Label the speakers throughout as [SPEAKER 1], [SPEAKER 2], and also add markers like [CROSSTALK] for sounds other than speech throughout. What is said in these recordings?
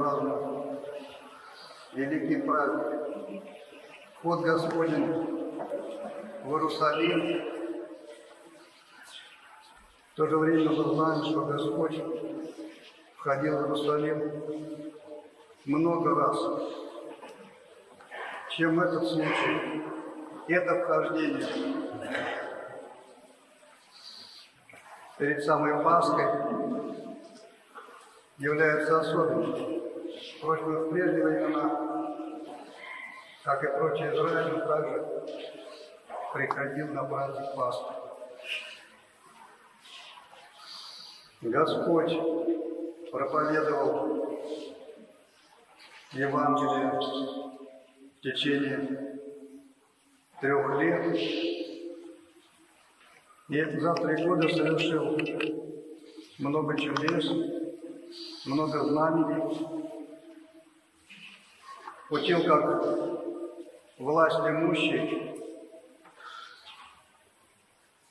[SPEAKER 1] празднуем великий праздник. Вход Господень в Иерусалим. В то же время мы знаем, что Господь входил в Иерусалим много раз. Чем этот случай, это вхождение перед самой Пасхой является особенным. Впрочем, в прежние времена, как и прочие Израиль, также приходил на праздник Пасхи. Господь проповедовал Евангелие в течение трех лет, и за три года совершил много чудес, много знамений, учил как власть имущий.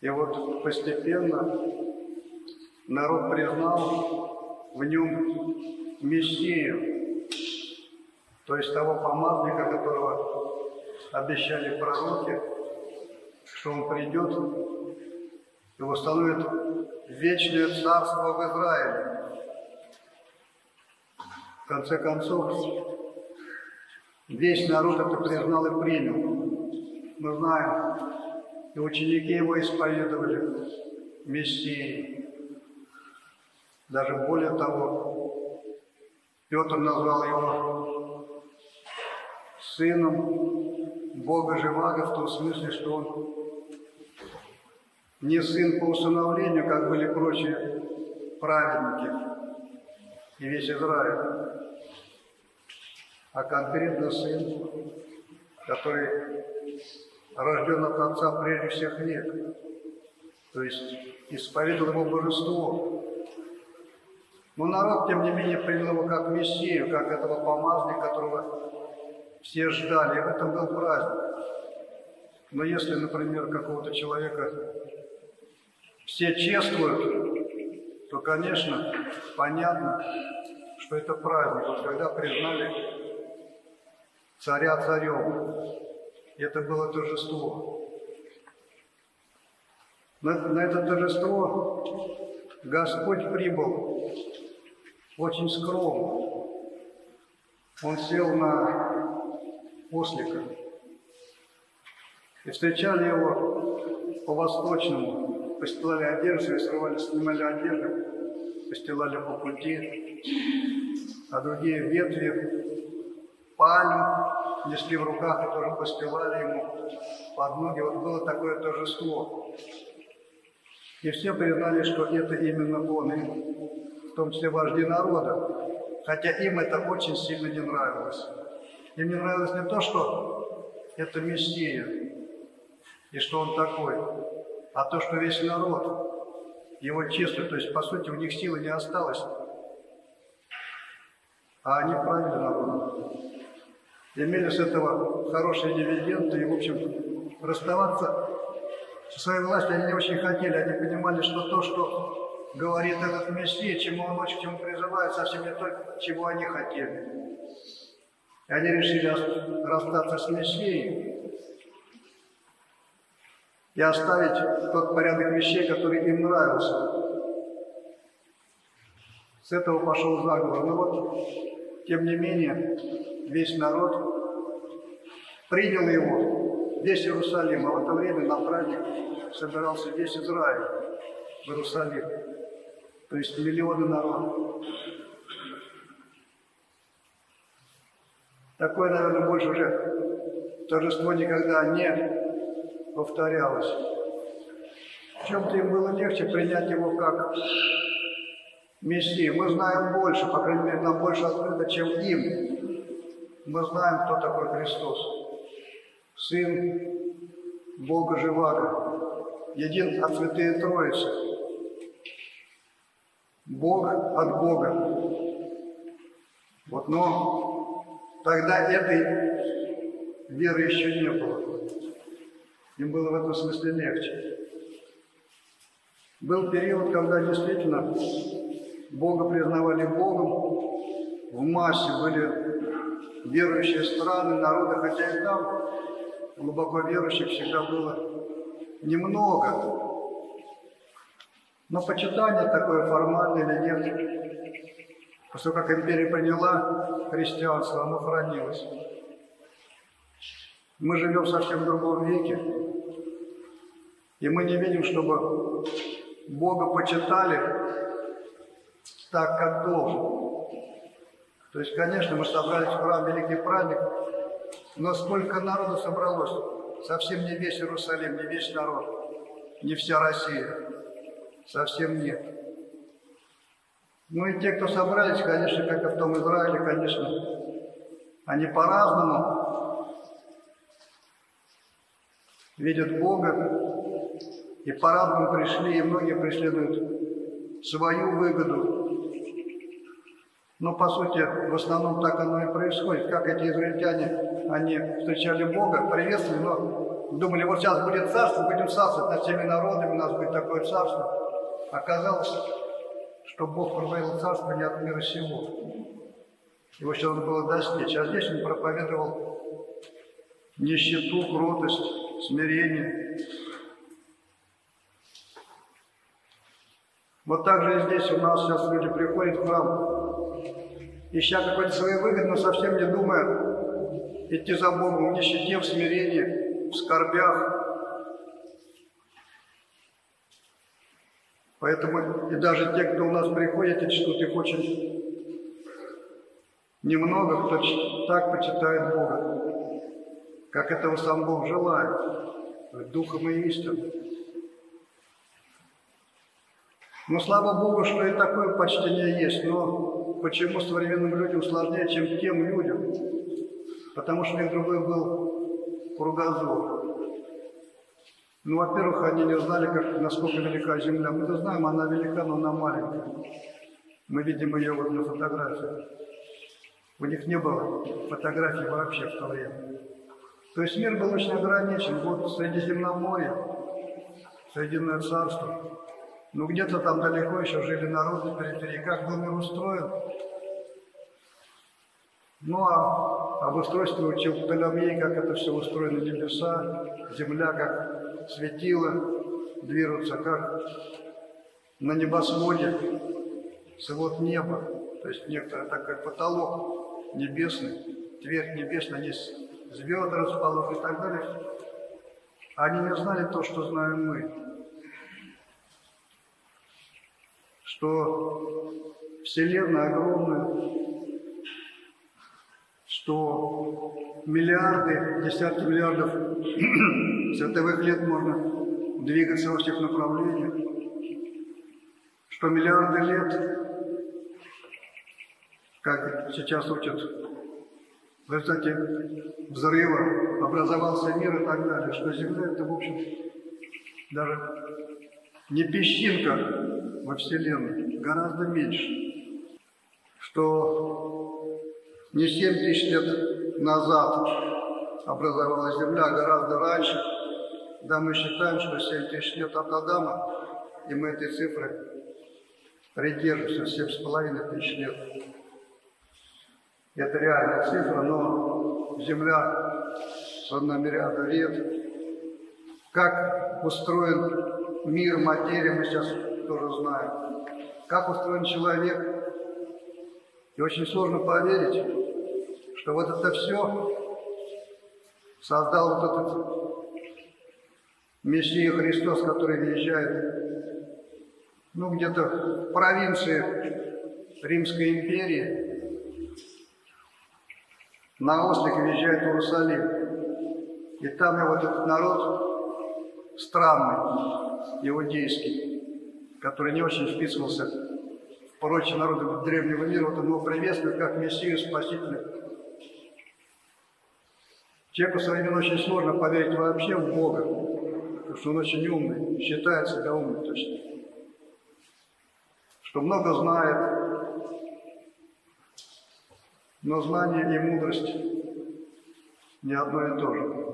[SPEAKER 1] И вот постепенно народ признал в нем Мессию, то есть того помазанника, которого обещали пророки, что он придет и установит вечное царство в Израиле. В конце концов, весь народ это признал и принял. Мы знаем, и ученики его исповедовали Мессии. Даже более того, Петр назвал его сыном Бога Живаго в том смысле, что он не сын по усыновлению, как были прочие праведники и весь Израиль, а конкретно сын, который рожден от Отца прежде всех век, то есть исповедовал его божество. Но народ, тем не менее, принял его как Мессию, как этого помазанника, которого все ждали. И в этом был праздник. Но если, например, какого-то человека все чествуют, то, конечно, понятно, что это праздник. Вот когда признали царя царем, это было торжество. На, на это торжество Господь прибыл очень скромно. Он сел на ослика. И встречали его по-восточному. Постилали одежду, срывали, снимали одежду, постилали по пути. А другие ветви пальм несли в руках и тоже постилали ему под ноги. Вот было такое торжество. И все признали, что это именно он, и в том числе вожди народа. Хотя им это очень сильно не нравилось. Им не нравилось не то, что это Мессия, и что он такой, а то, что весь народ его чествует, то есть, по сути, у них силы не осталось, а они правили народом. Имели с этого хорошие дивиденды, и, в общем, расставаться со своей властью они не очень хотели, они понимали, что то, что говорит этот Мессия, чему он очень, чему призывает, совсем не то, чего они хотели. И они решили расстаться с Мессией и оставить тот порядок вещей, который им нравился. С этого пошел заговор. Но вот, тем не менее, весь народ принял его, весь Иерусалим, а в это время на праздник собирался весь Израиль в Иерусалим. То есть миллионы народа. Такое, наверное, больше уже торжество никогда не повторялось. В чем-то им было легче принять его как Мессию. Мы знаем больше, по крайней мере, нам больше открыто, чем им. Мы знаем, кто такой Христос. Сын Бога Живаго, един от Святые Троицы. Бог от Бога. Вот, но тогда этой веры еще не было. Им было в этом смысле легче. Был период, когда действительно Бога признавали Богом, в массе были верующие страны, народы, хотя и там глубоко верующих всегда было немного. Но почитание такое формальное или нет, после как империя приняла христианство, оно хранилось. Мы живем в совсем другом веке, и мы не видим, чтобы Бога почитали так, как должен. То есть, конечно, мы собрались в храм Великий праздник, но сколько народу собралось? Совсем не весь Иерусалим, не весь народ, не вся Россия. Совсем нет. Ну и те, кто собрались, конечно, как и в том Израиле, конечно, они по-разному видят Бога, и по-разному пришли, и многие преследуют свою выгоду. Но, по сути, в основном так оно и происходит. Как эти израильтяне, они встречали Бога, приветствовали, но думали, вот сейчас будет царство, будем царствовать над всеми народами, у нас будет такое царство. Оказалось, что Бог проводил царство не от мира сего. Его еще надо было достичь. А здесь он проповедовал нищету, кротость, смирение. Вот так же и здесь у нас сейчас люди приходят в храм, ища какой-то своей выгоды, но совсем не думая идти за Богом в нищете, в смирении, в скорбях. Поэтому и даже те, кто у нас приходит и чтут, их очень немного, кто так почитает Бога, как этого сам Бог желает, духом и истиной. Но слава Богу, что и такое почтение есть. Но почему современным людям сложнее, чем тем людям? Потому что у них другой был кругозор. Ну, во-первых, они не знали, как, насколько велика Земля. Мы-то знаем, она велика, но она маленькая. Мы видим ее вот на фотографиях. У них не было фотографий вообще в то время. То есть мир был очень ограничен. Вот Средиземноморье, Соединенное Царство, ну, где-то там далеко еще жили народы периферии. Как был мир устроен? Ну, а об устройстве учил Птолемей, как это все устроено, небеса, земля, как светило движутся, как на небосводе свод неба, то есть некоторый такой потолок небесный, твердь небесная, есть звезды расположены и так далее. Они не знали то, что знаем мы. Что Вселенная огромная, что миллиарды, десятки миллиардов [CLEARS THROAT] световых лет можно двигаться во всех направлениях, что миллиарды лет, как сейчас учат, в результате взрыва образовался мир и так далее, что Земля это, в общем, даже не песчинка во Вселенной гораздо меньше, что не 7 тысяч лет назад образовалась Земля, а гораздо раньше. Да, мы считаем, что 7 тысяч лет от Адама, и мы этой цифры придерживаемся, 7,5 тысяч лет. Это реальная цифра, но Земля одна мириада лет. Как устроен мир, материя, мы сейчас тоже знаем, как устроен человек. И очень сложно поверить, что вот это все создал вот этот Мессия Христос, который въезжает, ну, где-то в провинции Римской империи, на ослик въезжает в Иерусалим. И там вот этот народ странный, иудейский, который не очень вписывался в порочие народы древнего мира, вот он его приветствует как Мессию Спасителя. Человеку современному очень сложно поверить вообще в Бога, потому что он очень умный, считает себя умным точно. Что много знает, но знание и мудрость не одно и то же.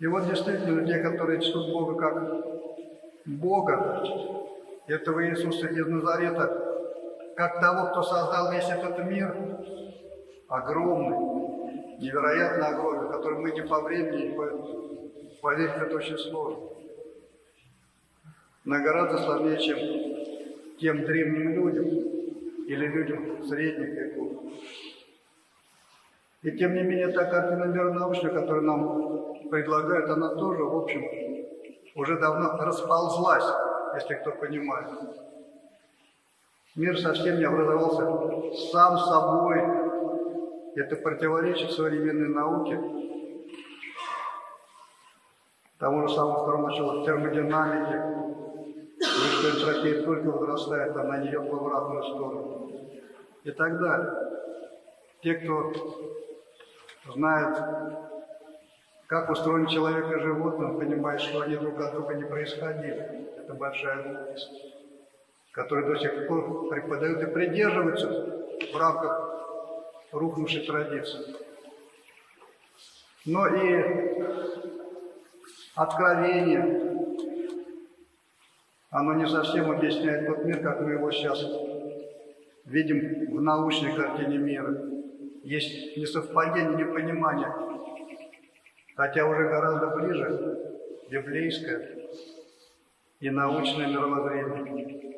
[SPEAKER 1] И вот действительно те, которые чтут Бога как Бога, этого Иисуса из Назарета, как того, кто создал весь этот мир, огромный, невероятно огромный, который мы не по времени, не по... поверить, это очень сложно. Но гораздо сложнее, чем тем древним людям или людям средних веков. И тем не менее, та картина мира научная, которую нам предлагают, она тоже, в общем, уже давно расползлась, если кто понимает. Мир совсем не образовался сам собой. Это противоречит современной науке. Тому же самому второму началу термодинамики, что энтропия только возрастает, она не идет в обратную сторону. И так далее. Те, кто знает, как устроен человек и животное, понимает, что они друг от друга не происходили. Это большая глупость, которую до сих пор преподают и придерживаются в рамках рухнувшей традиции. Но и откровение, оно не совсем объясняет тот мир, как мы его сейчас видим в научной картине мира. Есть несовпадение, непонимание, хотя уже гораздо ближе библейское и научное мировоззрение.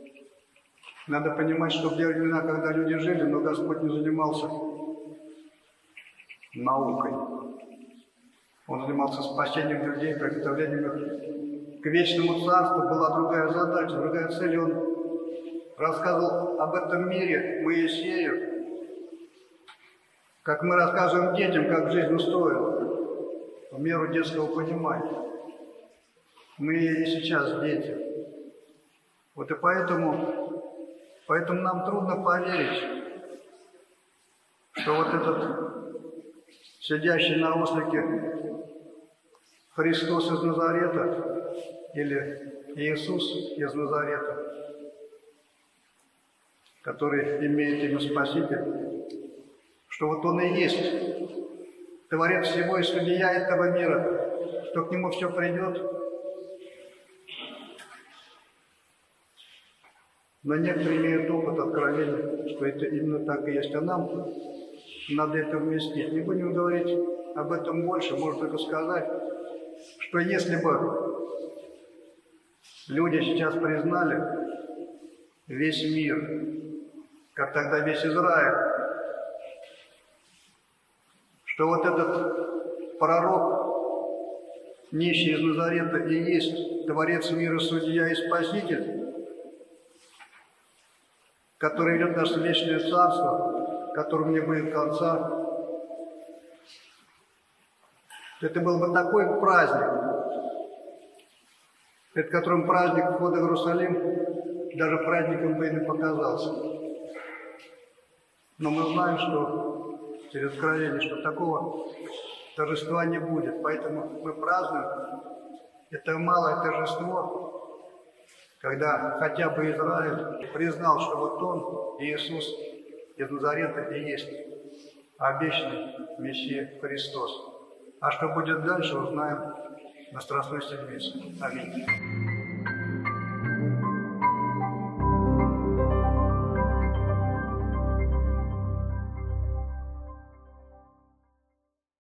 [SPEAKER 1] Надо понимать, что в те времена, когда люди жили, но Господь не занимался наукой. Он занимался спасением людей, приготовлением к вечному царству была другая задача, другая цель. Он рассказывал об этом мире Моисею, как мы рассказываем детям, как жизнь устроена, в меру детского понимания. Мы и сейчас дети. Вот и поэтому, поэтому нам трудно поверить, что вот этот сидящий на ослике Христос из Назарета или Иисус из Назарета, который имеет имя Спаситель, что вот Он и есть Творец всего и судья этого мира, что к Нему все придет. Но некоторые имеют опыт откровения, что это именно так и есть. А нам надо это вместить. Не будем говорить об этом больше, можно только сказать, что если бы Люди сейчас признали весь мир, как тогда весь Израиль, что вот этот пророк, нищий из Назарета, и есть Творец мира, Судья и Спаситель, который идет наше вечное царство, которому не будет конца. Это был бы такой праздник, перед которым праздник входа в Иерусалим даже праздником бы и не показался. Но мы знаем, что через откровение, что такого торжества не будет. Поэтому мы празднуем это малое торжество, когда хотя бы Израиль признал, что вот он, Иисус из Назарета, и есть обещанный Мессия Христос. А что будет дальше, узнаем на Страстной Седмице. Аминь.